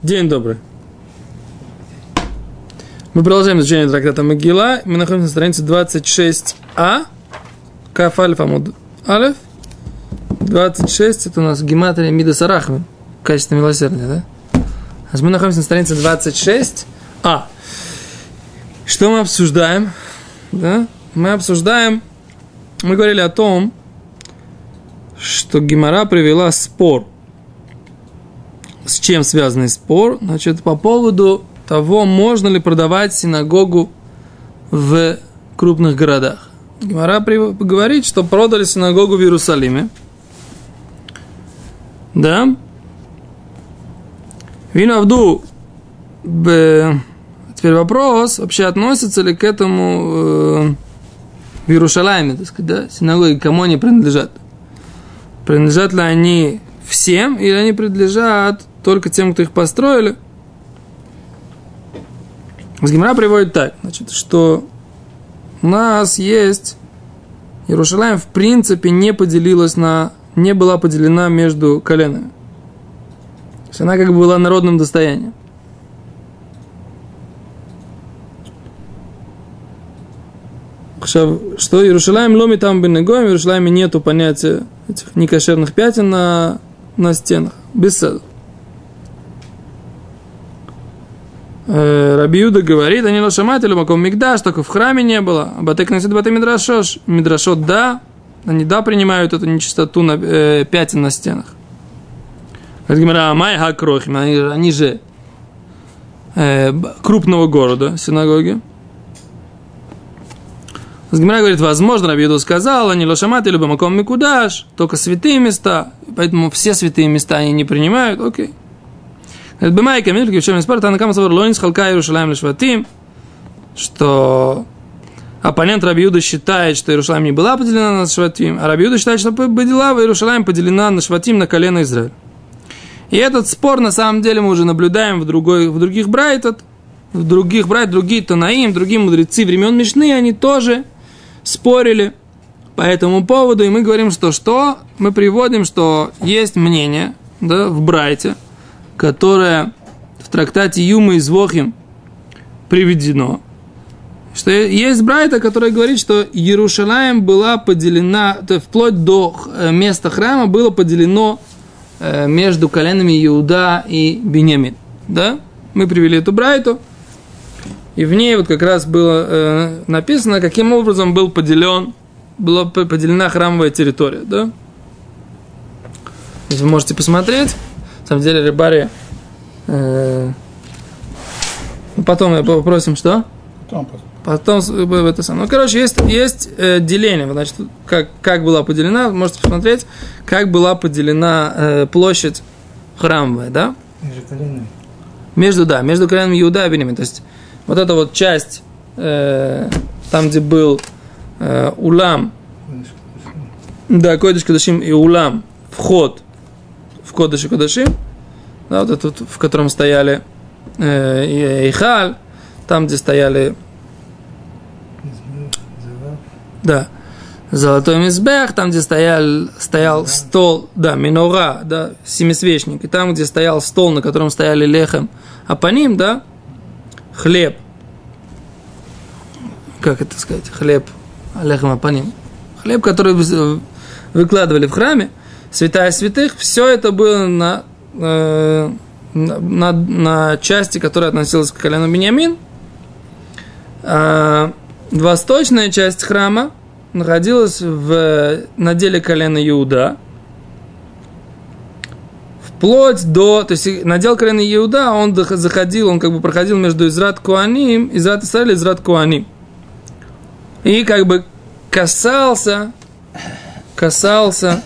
День добрый. Мы продолжаем изучение трактата Могила. Мы находимся на странице 26а. Каф Альф Амуд Алеф. 26 это у нас гематрия Мида Сарахми. Качество милосердия, да? А мы находимся на странице 26а. Что мы обсуждаем? Да? Мы обсуждаем, мы говорили о том, что Гимара привела спор – с чем связанный спор? Значит, по поводу того, можно ли продавать синагогу в крупных городах. Гмара говорит, что продали синагогу в Иерусалиме. Да? Винавду. Теперь вопрос, вообще относится ли к этому э, в Иерусалиме, так сказать, да, синагоги, кому они принадлежат? Принадлежат ли они всем, или они принадлежат только тем, кто их построили. Гимара приводит так, значит, что у нас есть Иерушалаем в принципе не поделилась на, не была поделена между коленами. То есть она как бы была народным достоянием. Что Иерушалаем ломи там бенегоем, в Иерушалайме нету понятия этих некошерных пятен на, на стенах. Без седа. Э, Рабиуда говорит, они лошамателю маком мигдаш, только в храме не было. Батек носит баты мидрашош. Мидрашот да, они да принимают эту нечистоту на, э, пятен на стенах. Май хакрохим, они, они же э, крупного города, синагоги. Гимара говорит, возможно, Рабиуду сказал, они лошаматы любым маком микудаш, только святые места, поэтому все святые места они не принимают, окей. Бемай камиль, кившем спор, танакам савар лоинс халка Иерушалаем лишватим, что оппонент Рабиуда считает, что Иерушалаем не была поделена на Шватим, а Рабиуда считает, что была Иерушалаем поделена на Шватим на колено Израиля. И этот спор, на самом деле, мы уже наблюдаем в, другой, в других брайтах, в других брать, другие Танаим, другие мудрецы времен Мишны, они тоже спорили по этому поводу, и мы говорим, что что? Мы приводим, что есть мнение да, в Брайте – которое в трактате Юма и Звохим приведено, что есть Брайта, которая говорит, что Иерушалаем была поделена, то вплоть до э, места храма было поделено э, между коленами Иуда и Бенемин. Да? Мы привели эту Брайту, и в ней вот как раз было э, написано, каким образом был поделен, была поделена храмовая территория. Да? Вы можете посмотреть. На самом деле Рыбари... Э, ну, потом мы попросим, что? Потом, потом. Потом это самое. Ну, короче, есть, есть э, деление. Значит, как, как была поделена, можете посмотреть, как была поделена э, площадь храмовая, да? Между коленами. Между, да, между коленами Иуда и Бенемин. То есть, вот эта вот часть, э, там, где был э, Улам, да, Койдыш Кадашим и Улам, вход Кодыш и Кодашим, да, вот этот, в котором стояли э, Ихаль, там, где стояли да, золотой мизбех, там, где стоял, стоял да. стол, да, минора, да, семисвечник, и там, где стоял стол, на котором стояли лехем, а по ним, да, хлеб, как это сказать, хлеб, лехем апаним, хлеб, который выкладывали в храме, святая святых, все это было на, э, на, на части, которая относилась к колену Бениамин. А восточная часть храма находилась в наделе колена Иуда. Вплоть до, то есть надел колено Иуда, он заходил, он как бы проходил между Израт Куаним, Израт Исраиль и Израт Куаним. И как бы касался, касался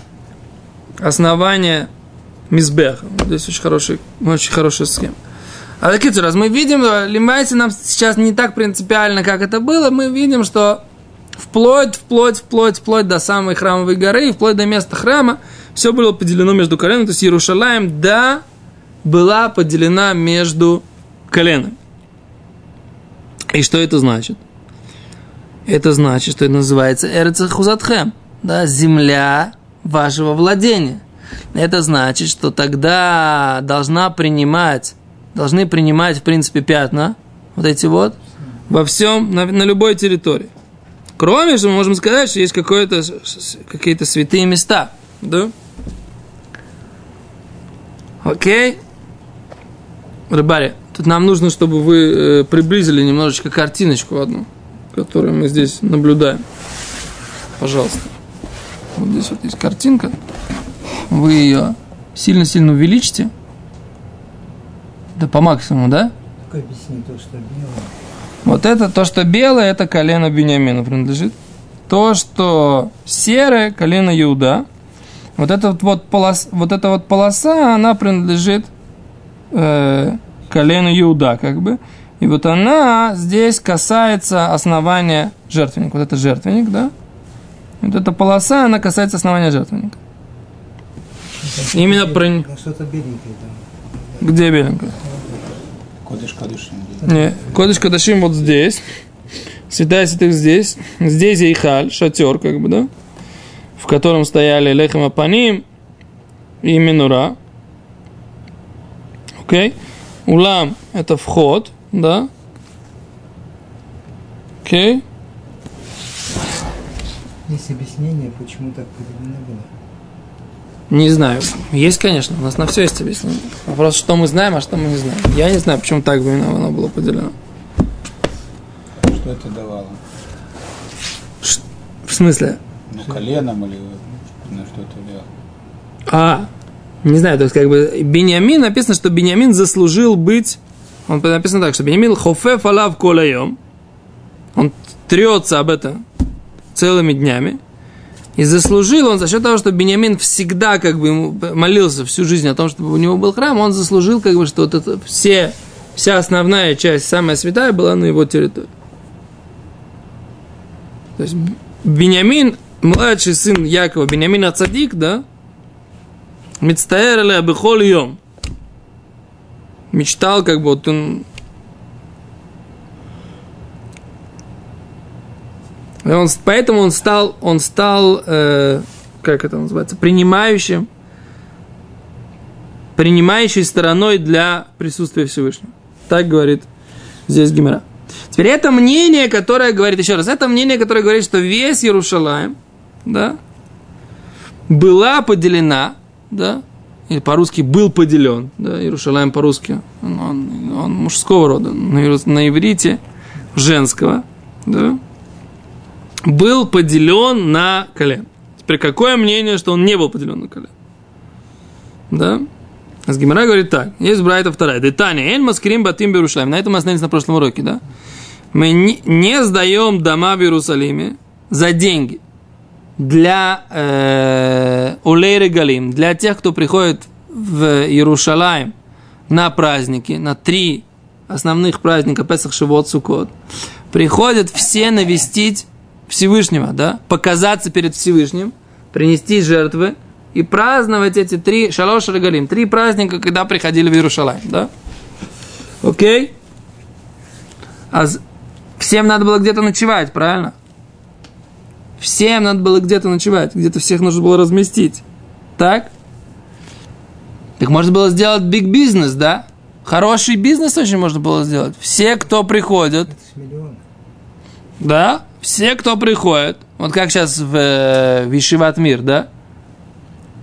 основание Мизбех. Здесь очень хороший, очень хорошая схема. А такие раз мы видим, лимайся нам сейчас не так принципиально, как это было, мы видим, что вплоть, вплоть, вплоть, вплоть до самой храмовой горы, вплоть до места храма, все было поделено между коленами. То есть Иерушалаем, да, была поделена между коленами. И что это значит? Это значит, что это называется Эрцехузатхем, да, земля вашего владения. Это значит, что тогда должна принимать должны принимать, в принципе, пятна, вот эти вот, во всем, на, на любой территории. Кроме, что мы можем сказать, что есть какое-то, какие-то святые места, да? Окей? Рыбари, тут нам нужно, чтобы вы э, приблизили немножечко картиночку одну, которую мы здесь наблюдаем. Пожалуйста. Вот здесь вот есть картинка. Вы ее сильно-сильно увеличите. Да по максимуму, да? Объясни то, что белое. Вот это, то, что белое, это колено Бениамина принадлежит. То, что серое, колено Иуда. Вот эта вот, вот, полос, вот эта вот полоса, она принадлежит э, колену Иуда, как бы. И вот она здесь касается основания жертвенника. Вот это жертвенник, да? Вот эта полоса, она касается основания жертвенника. Именно про... Ну, Что-то беленькое там. Где беленькая? Кодыш Кадышин. Не, Кодыш Кадашим вот здесь. Святая святых здесь. Здесь Ейхаль, шатер, как бы, да? В котором стояли Лехем Апаним и Минура. Окей? Улам – это вход, да? Окей? Есть объяснение, почему так поделено было. Не знаю. Есть, конечно. У нас на все есть объяснение. Вопрос, что мы знаем, а что мы не знаем. Я не знаю, почему так бы оно было поделено. Что это давало? В смысле? Ну, коленом или на что это делало? А, не знаю, то есть как бы Бениамин написано, что Бениамин заслужил быть, он написано так, что Бениамин хофеф алав колаем, он трется об этом целыми днями, и заслужил он за счет того, что Бениамин всегда как бы молился всю жизнь о том, чтобы у него был храм, он заслужил как бы, что вот это все, вся основная часть, самая святая была на его территории. То есть Бениамин, младший сын Якова, Бениамин Ацадик, да, Мицтаэр или Абихол Йом. Мечтал, как бы вот он... он поэтому он стал, он стал, э, как это называется, принимающим, принимающей стороной для присутствия Всевышнего. Так говорит здесь Гимера. Теперь это мнение, которое говорит, еще раз, это мнение, которое говорит, что весь Иерушалаем, да, была поделена, да, или по-русски был поделен, да, Иерушалаем по-русски, он, он, он мужского рода, на, на иврите женского, да, был поделен на колен. Теперь какое мнение, что он не был поделен на колен? Да? А Гимара говорит так. Есть Брайта вторая. Детания. Эль маскрим батим Берушалим. На этом мы остановились на прошлом уроке, да? Мы не, сдаем дома в Иерусалиме за деньги для э, Улей Регалим, для тех, кто приходит в Иерушалаем на праздники, на три основных праздника Песах, Шивот, Сукот, приходят все навестить Всевышнего, да, показаться перед Всевышним, принести жертвы и праздновать эти три шалош регалим, три праздника, когда приходили в Иерушалаем, да? Окей? А всем надо было где-то ночевать, правильно? Всем надо было где-то ночевать, где-то всех нужно было разместить. Так? Так можно было сделать биг бизнес, да? Хороший бизнес очень можно было сделать. Все, кто приходят, миллиона. да, все, кто приходит, вот как сейчас в, э, в Ишиват Мир, да,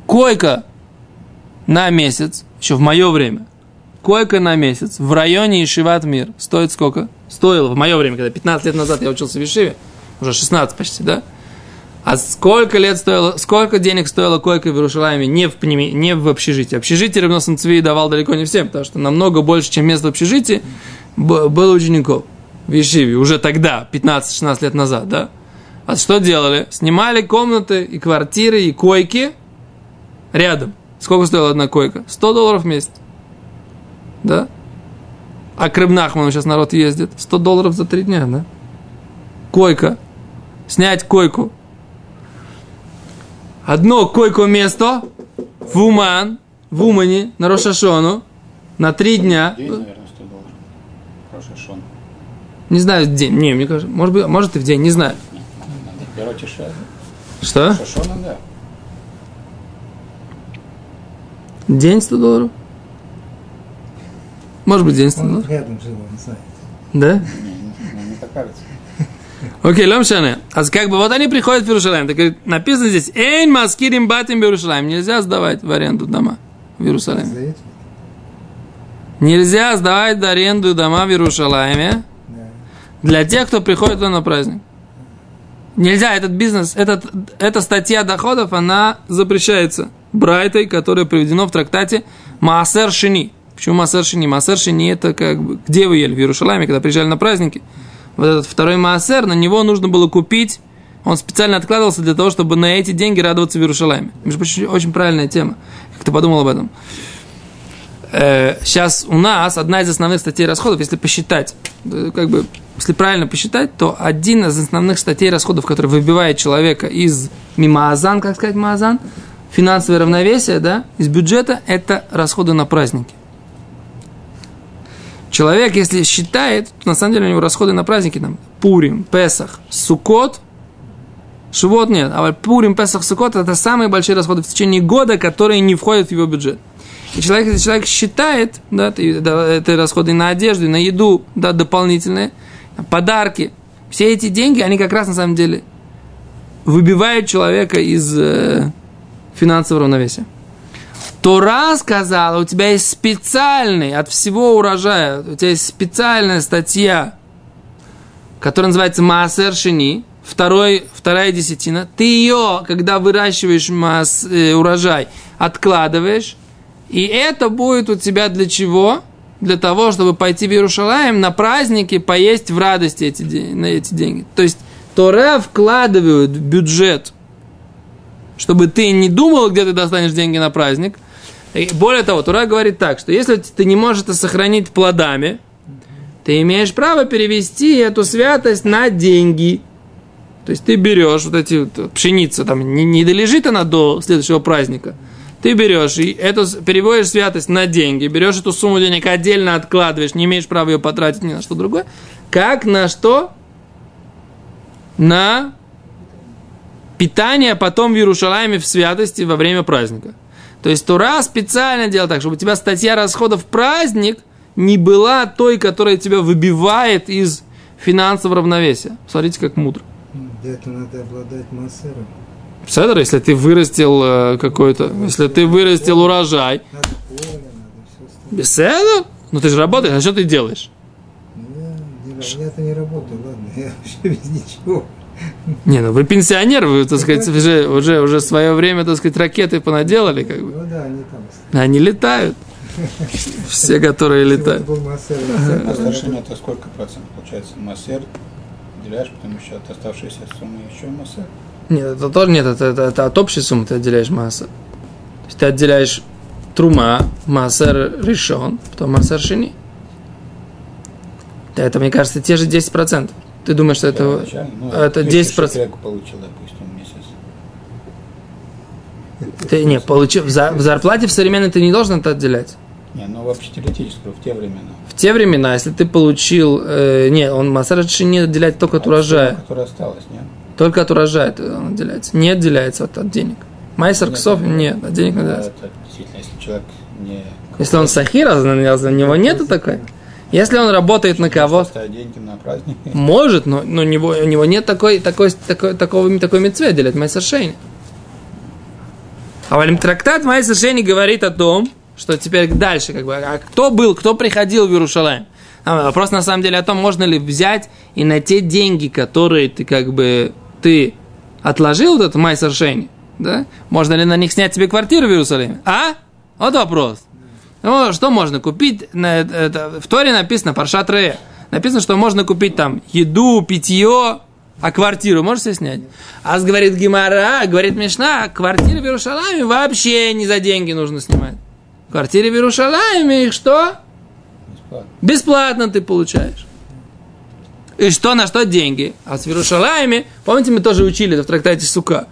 койка на месяц, еще в мое время, койка на месяц в районе Ишиват Мир стоит сколько? Стоило в мое время, когда 15 лет назад я учился в Ишиве, уже 16 почти, да? А сколько лет стоило, сколько денег стоила койка в Иерушалайме не в, не в общежитии? Общежитие Ревносом Цви давал далеко не всем, потому что намного больше, чем место в общежитии, было учеников в Ешиве уже тогда, 15-16 лет назад, да? А что делали? Снимали комнаты и квартиры, и койки рядом. Сколько стоила одна койка? 100 долларов в месяц. Да? А к Рыбнахману сейчас народ ездит. 100 долларов за три дня, да? Койка. Снять койку. Одно койко место в Уман, в Умане, на Рошашону, на три дня. День, наверное, 100 долларов. Хороший шон. Не знаю, в день. Не, мне кажется, может быть, может и в день, не знаю. Что? День 100 долларов? Может быть, единственный. Он рядом жил, он знает. Да? Не, не, мне так кажется. Окей, лом шане. А как бы вот они приходят в Иерусалим. Так говорит, написано здесь, эйн маскирим батим в Иерусалим. Нельзя сдавать в аренду дома в Иерусалиме. Нельзя сдавать в аренду дома в Иерусалиме. Для тех, кто приходит на праздник. Нельзя, этот бизнес, этот, эта статья доходов, она запрещается Брайтой, которая приведено в трактате Маасер Шини. Почему Маасер Шини? Маасер Шини это как бы, где вы ели? В Иерусалиме, когда приезжали на праздники. Вот этот второй Маасер, на него нужно было купить, он специально откладывался для того, чтобы на эти деньги радоваться в Иерусалиме. Между прочим, очень правильная тема. Как ты подумал об этом? Сейчас у нас одна из основных статей расходов, если посчитать, э, как бы, если правильно посчитать, то один из основных статей расходов, который выбивает человека из мимаазан, как сказать маазан, финансовое равновесие, да, из бюджета, это расходы на праздники. Человек, если считает, то на самом деле у него расходы на праздники там Пурим, Песах, Сукот, Шивот нет, а Пурим, Песах, Сукот это самые большие расходы в течение года, которые не входят в его бюджет. И человек, если человек считает, да, это, расходы на одежду, на еду, да, дополнительные, подарки, все эти деньги, они как раз на самом деле выбивают человека из э, финансового равновесия. Тора сказала, у тебя есть специальный от всего урожая, у тебя есть специальная статья, которая называется Маасер Шини, второй, вторая десятина. Ты ее, когда выращиваешь мас, э, урожай, откладываешь, и это будет у тебя для чего? Для того, чтобы пойти в Иерушалаем на праздники, поесть в радости эти, на эти деньги. То есть Тора вкладывают в бюджет, чтобы ты не думал, где ты достанешь деньги на праздник. И более того, Тура говорит так, что если ты не можешь это сохранить плодами, ты имеешь право перевести эту святость на деньги. То есть ты берешь вот эти вот пшеницы, там не, не долежит она до следующего праздника. Ты берешь и эту переводишь святость на деньги, берешь эту сумму денег отдельно откладываешь, не имеешь права ее потратить ни на что другое. Как на что? На питание потом в Иерушалайме в святости во время праздника. То есть Тура специально делает так, чтобы у тебя статья расходов в праздник не была той, которая тебя выбивает из финансового равновесия. Смотрите, как мудро. Для этого надо обладать массером. Седр, если ты вырастил э, какой-то, если ты вырастил урожай, седр, ну ты же работаешь, а что ты делаешь? Ну, Я, я-то не работаю, ладно, я вообще без ничего. Не, ну вы пенсионер, вы, так сказать, уже, уже, уже в свое время, так сказать, ракеты понаделали, как бы. Ну да, они там. Они летают. Все, которые летают. был массер. А это сколько процентов получается? Массер деляешь, потом еще от оставшейся суммы еще массер. Нет, это тоже нет, это, это, это от общей суммы ты отделяешь масса. То есть ты отделяешь трума, массер решен, потом массер шини. Да, это, мне кажется, те же 10%. Ты думаешь, что это... Первоначально, ну, это 10 10%. человек получил, допустим, месяц. Ты, не, получив, в, за- в зарплате в современной ты не должен это отделять. Не, ну вообще теоретически, в те времена. В те времена, если ты получил... Э, не, он массер шини отделяет только от урожая. Которая осталась, нет? Только от урожая он отделяется. Не отделяется от, от денег. Майсер ксов нет, от денег не Ну, отделяется. это действительно, если человек не... Если он сахира, у него нету такой. Если он работает на кого на праздник. Может, но, но у, него, у него нет такой, такой, такой, такого, такой митцве делать Майсер Шейни. А Валим трактат Майсер Шейни говорит о том, что теперь дальше, как бы, а кто был, кто приходил в Иерушалаем? А вопрос на самом деле о том, можно ли взять и на те деньги, которые ты как бы, ты отложил этот Майсер Шейни, да? Можно ли на них снять себе квартиру в Иерусалиме? А? Вот вопрос. Ну, что можно купить? В Торе написано, Паршат Рея. Написано, что можно купить там еду, питье, а квартиру можешь себе снять? А говорит Гимара, говорит Мишна, квартиры в Иерушалайме вообще не за деньги нужно снимать. Квартиры в Иерушалайме, их что? Бесплатно. Бесплатно ты получаешь. И что, на что деньги? А с Иерушалайме, помните, мы тоже учили это в трактате Сука.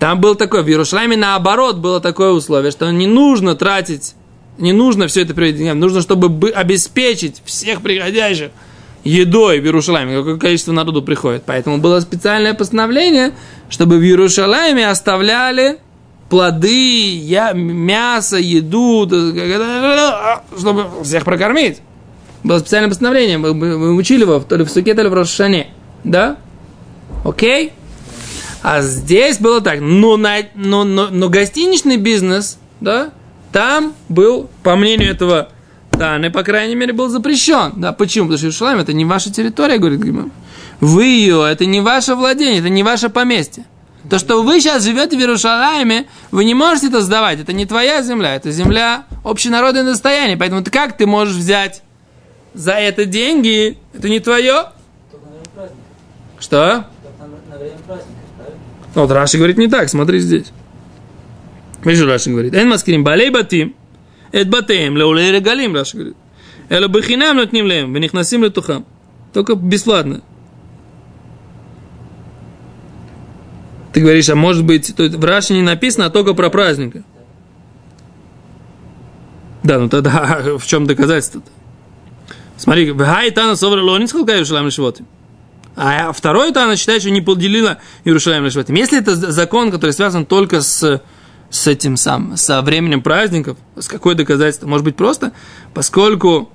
Там был такой, в Иерушалайме наоборот было такое условие, что не нужно тратить, не нужно все это приводить деньгам, нужно, чтобы бы- обеспечить всех приходящих едой в Иерушалайме, какое количество народу приходит. Поэтому было специальное постановление, чтобы в Иерушалайме оставляли плоды, я, мясо, еду, чтобы всех прокормить. Было специальное постановление, мы, мы, мы учили его то ли в Суке, то ли в Рошане. Да? Окей? А здесь было так, но, на, но, но, но гостиничный бизнес, да, там был, по мнению этого Таны, по крайней мере, был запрещен. Да, почему? Потому что Иерушалайм это не ваша территория, говорит Гимам. Вы ее, это не ваше владение, это не ваше поместье. То, что вы сейчас живете в Иерушалайме, вы не можете это сдавать. Это не твоя земля, это земля общенародное достояние. Поэтому ты как ты можешь взять за это деньги, это не твое. Что? Вот Раши говорит не так, смотри здесь. Видишь, Раши говорит, «Эн маскирим балей батим, эт батеем, леулей регалим», Раши говорит. «Эло бахинам нотним лем, венихнасим летухам». Только бесплатно. Ты говоришь, а может быть, то в Раши не написано, а только про праздника. Да, ну тогда в чем доказательство-то? Смотри, Гай Тана Совра Лонис Халка Иерушалайм Лешвотим. А второй Тана считает, что не поделила Иерушалайм Лешвотим. Если это закон, который связан только с с этим сам, со временем праздников, с какой доказательство? Может быть, просто, поскольку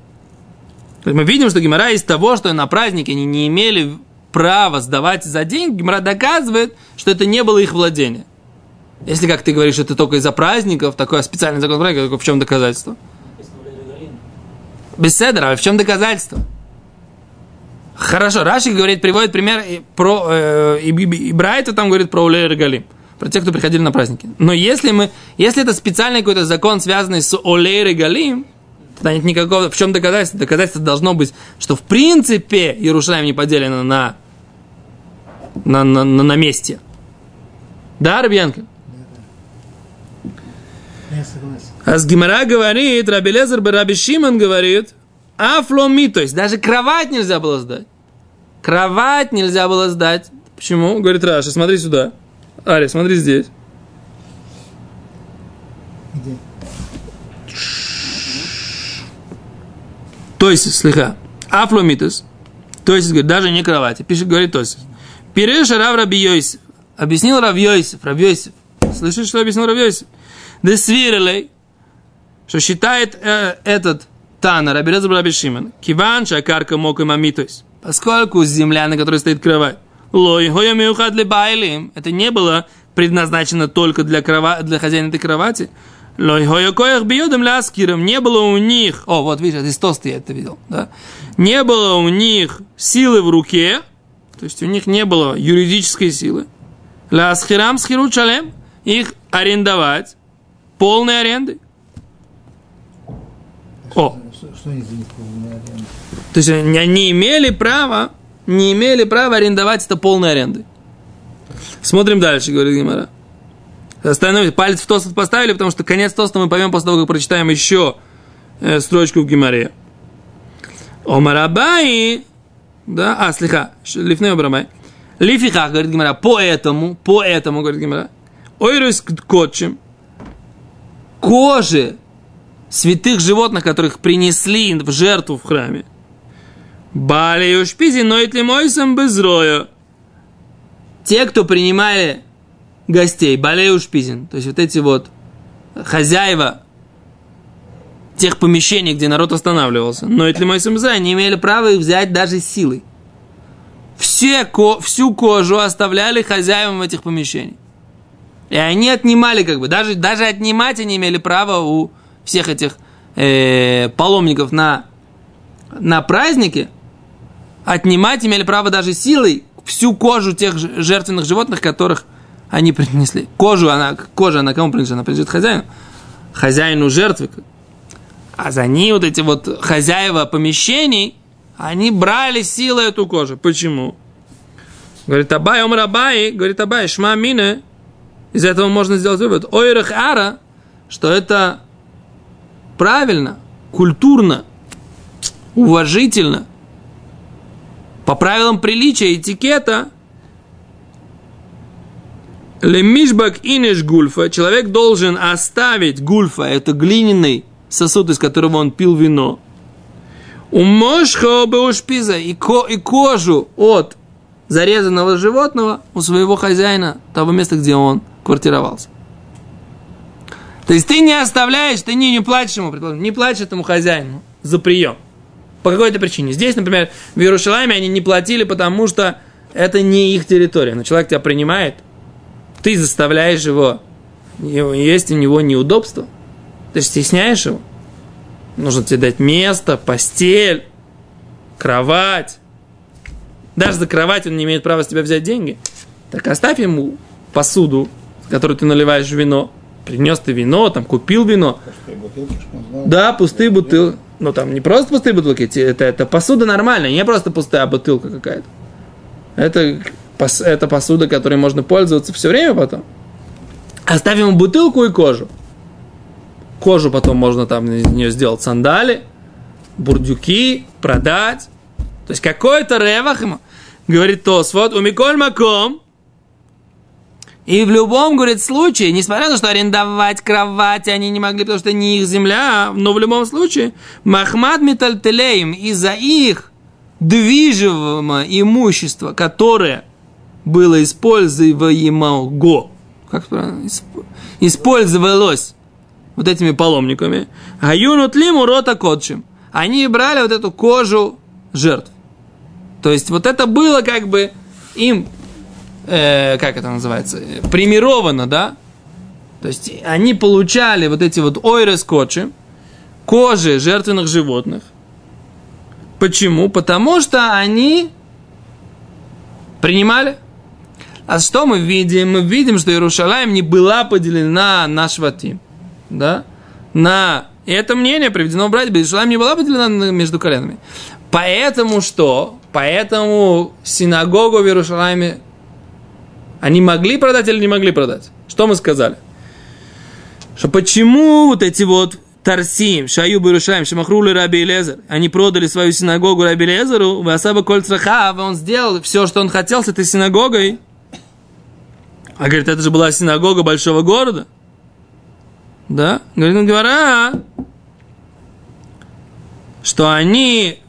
мы видим, что Гимара из того, что на празднике они не имели права сдавать за деньги, Гимара доказывает, что это не было их владение. Если, как ты говоришь, это только из-за праздников, такой специальный закон праздников, в чем доказательство? Без седра, а в чем доказательство? Хорошо, Рашик говорит, приводит пример про, э, и, и, Брайта там говорит про Улей Регалим про тех, кто приходили на праздники. Но если мы, если это специальный какой-то закон, связанный с Олей Регалим, тогда нет никакого, в чем доказательство? Доказательство должно быть, что в принципе Иерушалаем не поделено на, на, на, на, на месте. Да, Рабьянка? А с Гимара говорит, Раби Лезер Раби Шиман говорит, афломи, то есть даже кровать нельзя было сдать. Кровать нельзя было сдать. Почему? Говорит Раша, смотри сюда. Ари, смотри здесь. Где? То есть, слыха, афломитус, то есть, говорит, даже не кровати, пишет, говорит, то есть, Пиреша Рав Раби Йосиф, объяснил Рав Йосиф, Рав Йосиф, слышишь, что объяснил Рав Йосиф? Десвирелей, что считает э, этот Тана, Раби Реза Раби Шиман, киван, шакарка мог и мамитус, поскольку земля, на которой стоит кровать, Лой для байлим. Это не было предназначено только для, крова... для хозяина этой кровати. Лой хоя коях бьюдам ляскиром. Не было у них... О, вот видишь, из тоста я это видел. Да? Не было у них силы в руке. То есть у них не было юридической силы. Лясхирам схиру чалем. Их арендовать полной аренды. О. Что, что за них? То есть они не имели права не имели права арендовать это полной аренды. Смотрим дальше, говорит Гимара. Остановимся. Палец в тост поставили, потому что конец тоста мы поймем после того, как прочитаем еще э, строчку в Гимаре. Омарабай, да, а, слегка, лифней обрамай. Лифиха, говорит Гимара, поэтому, поэтому, говорит Гимара, ойрус котчем, кожи святых животных, которых принесли в жертву в храме, Бали ушпизи ноет ли мойсом безроя. Те, кто принимали гостей, Балей Ушпизин, то есть вот эти вот хозяева тех помещений, где народ останавливался, но это мой самзай, не имели права их взять даже силой. Все, ко, всю кожу оставляли хозяевам этих помещений. И они отнимали, как бы, даже, даже отнимать они имели право у всех этих э, паломников на, на празднике, отнимать имели право даже силой всю кожу тех жертвенных животных, которых они принесли. Кожу, она, кожа, она кому принадлежит? Она принадлежит хозяину. Хозяину жертвы. А за ней вот эти вот хозяева помещений, они брали силой эту кожу. Почему? Говорит, Абай, Омар Абай, говорит Абай, Шма Мина, из этого можно сделать вывод. Ойрах Ара, что это правильно, культурно, уважительно – по правилам приличия, этикета, лемишбак инеш гульфа, человек должен оставить гульфа, это глиняный сосуд, из которого он пил вино, у мошха беушпиза и, ко, и кожу от зарезанного животного у своего хозяина, того места, где он квартировался. То есть ты не оставляешь, ты не, не платишь ему, не платишь этому хозяину за прием. По какой-то причине. Здесь, например, в Иерушалайме они не платили, потому что это не их территория. Но человек тебя принимает, ты заставляешь его, есть у него неудобства, ты стесняешь его. Нужно тебе дать место, постель, кровать. Даже за кровать он не имеет права с тебя взять деньги. Так оставь ему посуду, которую ты наливаешь вино. Принес ты вино, там купил вино. Пустые бутылки. Да, пустые бутылки. Ну там не просто пустые бутылки, это, это посуда нормальная, не просто пустая бутылка какая-то. Это, это посуда, которой можно пользоваться все время потом. Оставим ему бутылку и кожу. Кожу потом можно там из нее сделать сандали, бурдюки, продать. То есть какой-то ревах ему. Говорит Тос, вот у Миколь Маком, и в любом, говорит, случае, несмотря на то, что арендовать кровать они не могли, потому что не их земля, но в любом случае, Махмад Метальтелеем из-за их движимого имущества, которое было используемо, как использовалось вот этими паломниками, Аюнут лиму рота кодшим. Они брали вот эту кожу жертв. То есть вот это было как бы им э, как это называется, премировано, да? То есть они получали вот эти вот ойрескотчи, кожи жертвенных животных. Почему? Потому что они принимали. А что мы видим? Мы видим, что Иерушалаем не была поделена на шватим. Да? На... И это мнение приведено в братья. Иерушалаем не была поделена на- между коленами. Поэтому что? Поэтому синагогу в Иерушалайме они могли продать или не могли продать? Что мы сказали? Что почему вот эти вот Тарсим, Шаю Барушаем, Шамахрули Раби Лезер, они продали свою синагогу Раби Лезеру, Васаба Кольцрахав, он сделал все, что он хотел с этой синагогой. А говорит, это же была синагога большого города. Да? Говорит, ну, говоря, что они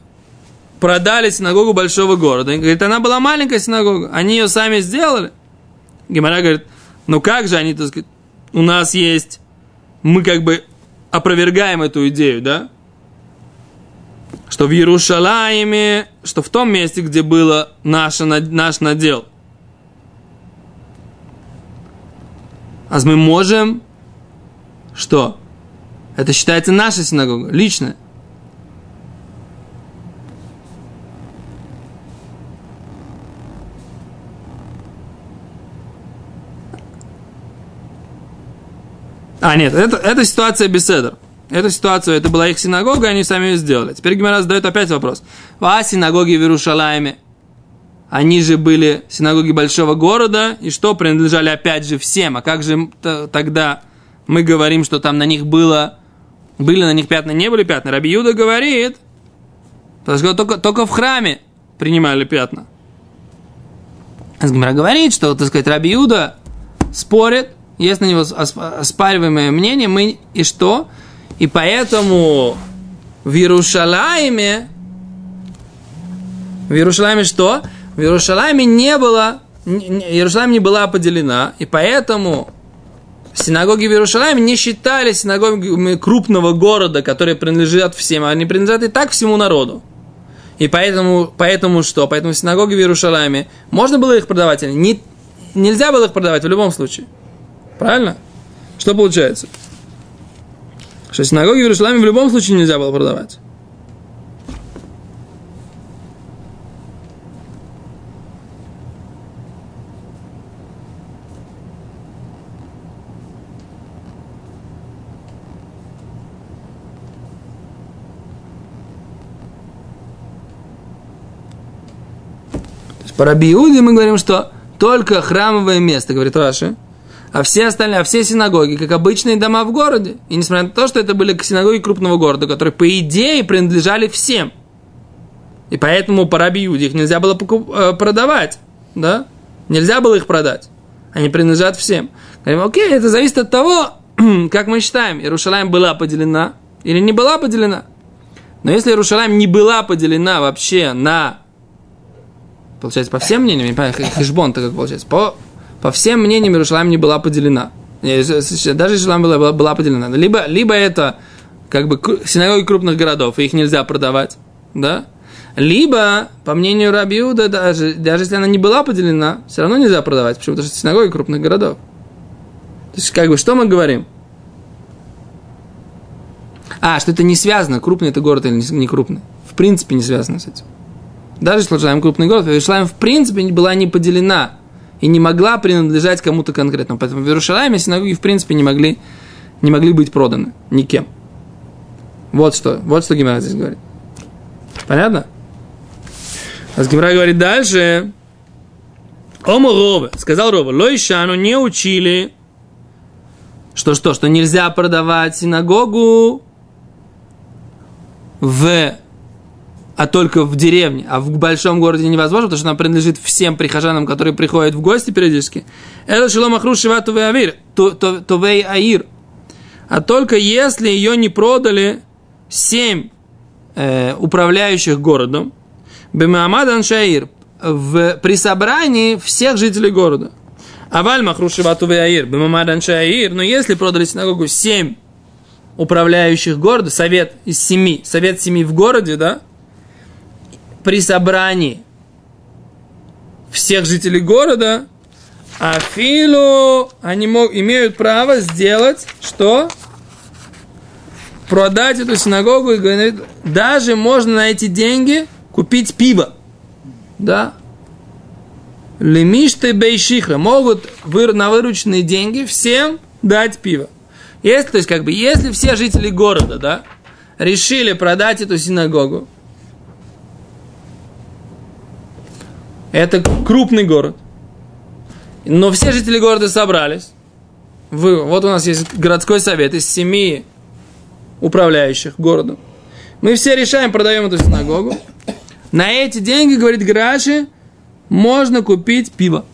продали синагогу большого города. Говорит, она была маленькая синагога. Они ее сами сделали. Гемора говорит, ну как же они, так сказать, у нас есть, мы как бы опровергаем эту идею, да? Что в Иерушалаиме, что в том месте, где было наше, наш надел. А мы можем, что? Это считается наша синагога, личная. А, нет, это, это ситуация беседа. Эта ситуация, это была их синагога, они сами ее сделали. Теперь Гимара задает опять вопрос. А синагоги в Иерушалайме, они же были синагоги большого города, и что, принадлежали опять же всем. А как же тогда мы говорим, что там на них было, были на них пятна, не были пятна? Раби Юда говорит, только, только в храме принимали пятна. Гимара говорит, что, так сказать, Раби Юда спорит, есть на него ос- оспариваемое мнение, мы и что? И поэтому в Иерушалайме, в Иерушалайме что? В Иерушалайме не было, Иерушалайм не была поделена, и поэтому синагоги в Иерушалайме не считали синагогами крупного города, которые принадлежат всем, они принадлежат и так всему народу. И поэтому, поэтому что? Поэтому синагоги в Иерушалайме, можно было их продавать или не, нельзя было их продавать в любом случае. Правильно? Что получается? Что синагоги в Иерусалиме в любом случае нельзя было продавать. По Раби Иуде мы говорим, что только храмовое место, говорит Раши, а все остальные, а все синагоги, как обычные дома в городе. И несмотря на то, что это были синагоги крупного города, которые, по идее, принадлежали всем. И поэтому по Раби их нельзя было покуп- э, продавать. Да? Нельзя было их продать. Они принадлежат всем. Говорим, окей, это зависит от того, как мы считаем, Иерушалаем была поделена или не была поделена. Но если Иерушалаем не была поделена вообще на Получается, по всем мнениям, не понимаю, хешбон-то как получается, по, по всем мнениям Иерушалаем не была поделена. Даже она была, была, поделена. Либо, либо это как бы синагоги крупных городов, и их нельзя продавать, да? Либо, по мнению Рабиуда, даже, даже если она не была поделена, все равно нельзя продавать. Почему? Потому что это синагоги крупных городов. То есть, как бы, что мы говорим? А, что это не связано, крупный это город или не- крупный. В принципе, не связано с этим. Даже если Иерусалим крупный город, Иерусалим в принципе была не поделена и не могла принадлежать кому-то конкретному. Поэтому в Иерусалиме синагоги в принципе не могли, не могли быть проданы никем. Вот что, вот что Гимара здесь говорит. Понятно? А Гимара говорит дальше. Ому Рове, сказал Рове, Лойшану не учили, что что, что нельзя продавать синагогу в а только в деревне, а в большом городе невозможно, потому что она принадлежит всем прихожанам, которые приходят в гости периодически. Это шелом ахру шивату авир, тувей аир. А только если ее не продали семь э, управляющих городом, бемамад аншаир, в, при собрании всех жителей города. Аваль махру шивату аир, бемамад аншаир, но если продали синагогу семь управляющих города, совет из семи, совет семи в городе, да, при собрании всех жителей города, Афилу они мог, имеют право сделать что? Продать эту синагогу и говорит, даже можно на эти деньги купить пиво. Да? Лемишты бейшихра могут на вырученные деньги всем дать пиво. Если, то есть, как бы, если все жители города, да, решили продать эту синагогу, это крупный город, но все жители города собрались. Вы, вот у нас есть городской совет из семи управляющих городом. Мы все решаем, продаем эту синагогу. На эти деньги, говорит Граши, можно купить пиво.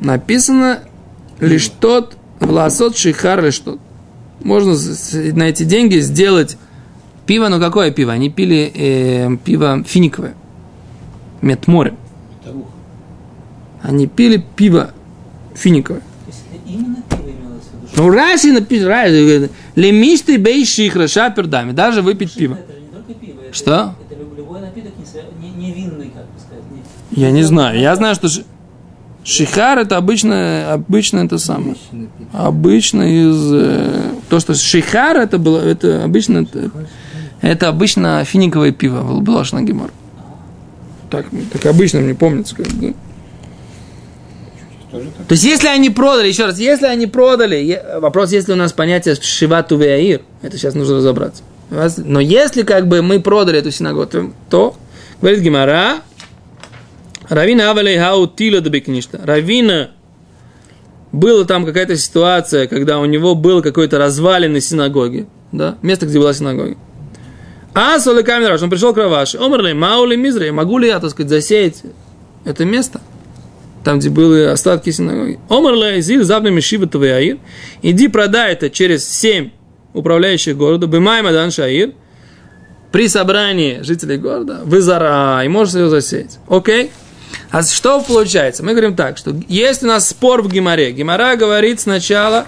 Написано лишь тот, власот шихар лишь тот. Можно на эти деньги сделать пиво, но какое пиво? Они пили э, пиво финиковое, ух. Они пили пиво финиковое. Ну, Раши написано, лемишты бей шихра шапердами, даже выпить пиво. Это не только пиво. Это, Что? Это люб- любой напиток не, не, не винный, как бы сказать. Не, Я не знаю. Я знаю, что ши- шихар это обычно, обычно это самое. Обычно из... э, то, что шихар это было, это обычно... Это, это обычно финиковое пиво было, на гемор. Так, так обычно мне помнится. Как, да. То есть, если они продали, еще раз, если они продали, вопрос, есть ли у нас понятие шивату веаир, это сейчас нужно разобраться. Раз- Но если как бы мы продали эту синагогу, то, то говорит Гимара, Равина Авалей Хау Тила Дабекништа. Равина была там какая-то ситуация, когда у него был какой-то развалины синагоги, да, место, где была синагога. А Солы Камераш, он пришел к Раваши, Омерли, Маули Мизре, могу ли я, так сказать, засеять это место? там, где были остатки синагоги. Омарла Изиль Забна Мишива Тавиаир. Иди продай это через семь управляющих города. Бымай Мадан Шаир. При собрании жителей города. Вызара. И можешь ее засеять. Окей? А что получается? Мы говорим так, что есть у нас спор в Гимаре. Гимара говорит сначала,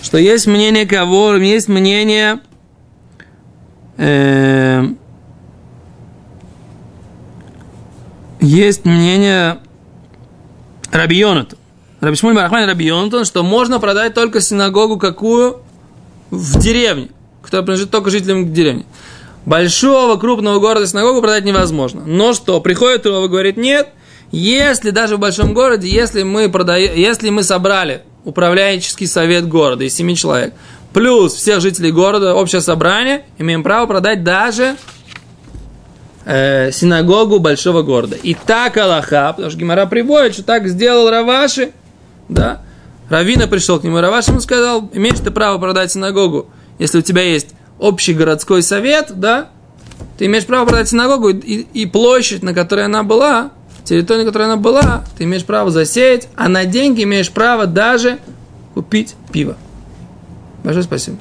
что есть мнение кого? Есть мнение... эм, есть мнение Раби Йонатан. Раби Шмуль Барахман Раби что можно продать только синагогу какую? В деревне, которая принадлежит только жителям деревни. Большого, крупного города синагогу продать невозможно. Но что, приходит Рова, говорит, нет, если даже в большом городе, если мы, продаем, если мы собрали управленческий совет города из семи человек, плюс всех жителей города, общее собрание, имеем право продать даже э, синагогу большого города. И так Аллаха, потому что Гимара приводит, что так сделал Раваши, да, Равина пришел к нему, Раваши ему сказал, имеешь ты право продать синагогу, если у тебя есть общий городской совет, да, ты имеешь право продать синагогу и, и площадь, на которой она была, территорию, на которой она была, ты имеешь право засеять, а на деньги имеешь право даже купить пиво. Большое спасибо.